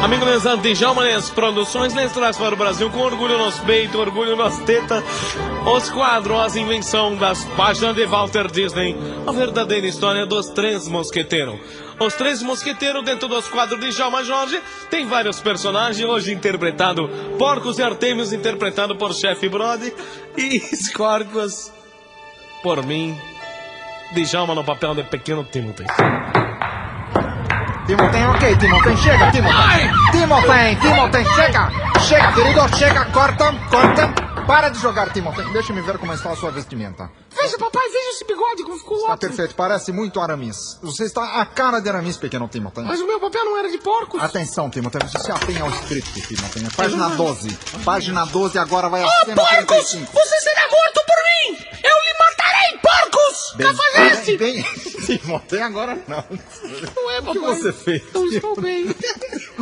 Amigo Lesandro Djalma, as produções lhes traz para o Brasil com orgulho nos peito, orgulho nas tetas, os quadros, as invenção das páginas de Walter Disney, a verdadeira história dos três mosqueteiros. Os três mosqueteiros dentro dos quadros de Djalma Jorge tem vários personagens, hoje interpretado Porcos e Artemios, interpretado por Chef Brody, e Scorpius, por mim, Djalma no papel de pequeno Timothy. Timotem, ok, Timotem, chega, Timotem. Timotem, Timotem, chega. Chega, querido, chega, corta, corta. Para de jogar, Timotem. Deixa-me ver como está a sua vestimenta. Veja, papai, veja esse bigode como ficou Está ótimo. perfeito, parece muito Aramis. Você está a cara de Aramis, pequeno Timotem. Mas o meu papel não era de porcos. Atenção, Timotem, você se atenha ao script, Timotem. É Página 12. Página 12, agora vai a Oh, cena porcos! 35. Você será morto por mim! Eu porcos! Cafajeste! bem, bem, Timotem, agora não. Não é, O que papai. você fez? Eu estou bem.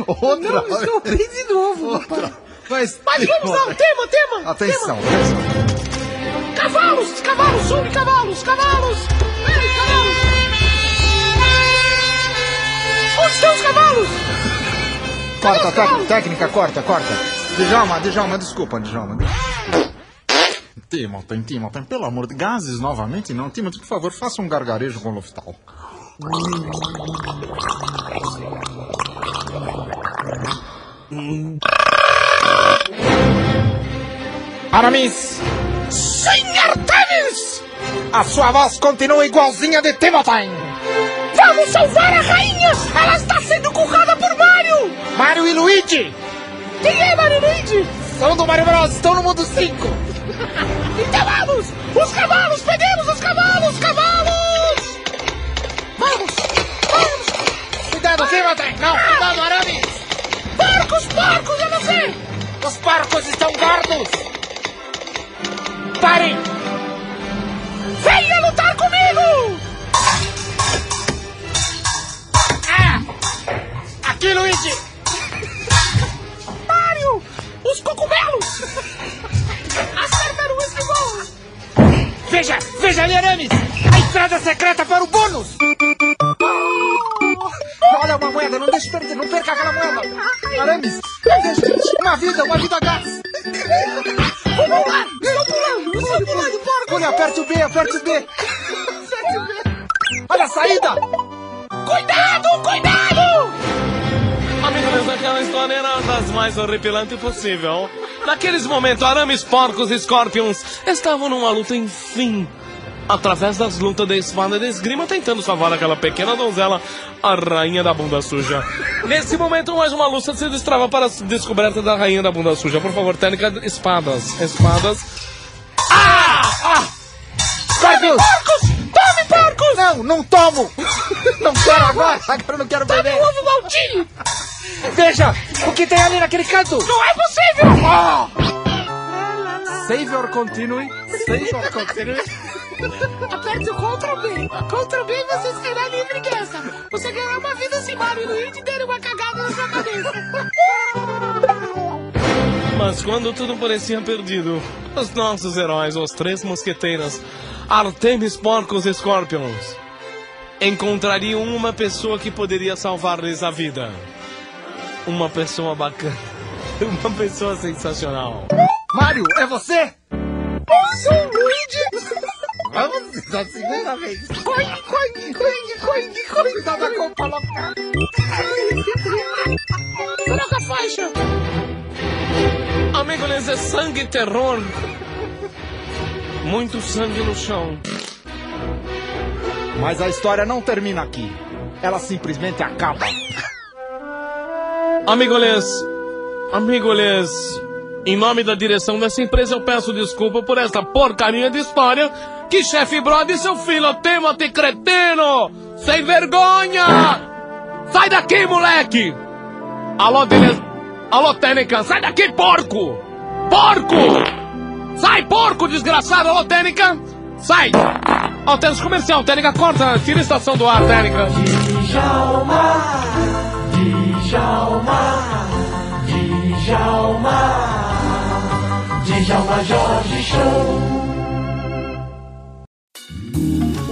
Outra Não, vez. estou bem de novo, papai. Mas, Mas vamos lá, o tema, tema! Atenção, atenção. Tema. Cavalos, cavalos, sube cavalos, cavalos! Ei, cavalos! Onde estão os cavalos? Corta, tec- técnica, corta, corta. Djalma, Djalma, desculpa, Djalma. Timothy, Timothy, pelo amor de gases novamente não. Timothy, por favor, faça um gargarejo com Loftal. Aramis, Senhor Temis! a sua voz continua igualzinha de Timothy. Vamos salvar a rainha! Ela está sendo currada por Mario! Mario e Luigi Quem é Mario Luigi? são do Mario Bros, estão no mundo 5. Então vamos! Os cavalos! Peguemos os cavalos! Cavalos! Vamos! Vamos! Cuidado, Timothy, não, cuidado, Aramis. Porcos! Porcos! Eu não sei! Os porcos estão gordos. Parem. Venha lutar comigo! Aqui, Luigi. Secreta para o bônus! Olha uma moeda, não deixe perder, não perca aquela moeda! Deixa, uma vida, uma vida gás! Vou pular! Estou pulando! Estou pulando, porco! Olha, aperte o B, aperte o B! Olha a saída! Cuidado! Cuidado! Amigo, mas aquela história era das mais horripilantes possível. Naqueles momentos, arames, porcos e scorpions estavam numa luta, enfim. Através das lutas de espada e de esgrima, tentando salvar aquela pequena donzela, a rainha da bunda suja. Nesse momento, mais uma luta se destrava para a descoberta da rainha da bunda suja. Por favor, técnica, espadas. Espadas. Scorpius! Porcos! Tome, porcos! Não, não tomo! Não quero agora! Agora eu não quero Tome beber! o ovo maltinho! Veja, o que tem ali naquele canto! Não é possível! Savior continue, Savior continue. Aperte o Ctrl B. Ctrl B e você será livre dessa. Você ganhará uma vida sem Mario e Luigi derem uma cagada na sua cabeça. Mas quando tudo parecia perdido, os nossos heróis, os três mosqueteiros, Artemis, Porcos e Scorpions, encontrariam uma pessoa que poderia salvar-lhes a vida. Uma pessoa bacana. Uma pessoa sensacional. Mário, é você? Sou Luigi. Vamos, da segunda vez. Coing, coing, coing, coing, coing. Cuidado a culpa local. Troca a faixa. Amigo, eles é sangue e terror. Muito sangue no chão. Mas a história não termina aqui. Ela simplesmente acaba. Amigoles, amigoles, em nome da direção dessa empresa eu peço desculpa por essa porcaria de história que chefe Brody e seu filho Timothy Cretino Sem vergonha! Sai daqui, moleque! Alô, Dele... Alô, Tênica, sai daqui, porco! Porco! Sai, porco, desgraçado! Alô, Tênica! Sai! Ó, oh, temos comercial, Tênica, corta, tira a estação do ar, Tênica. Djalma, Djalma, Djalma, Djalma Jorge Show.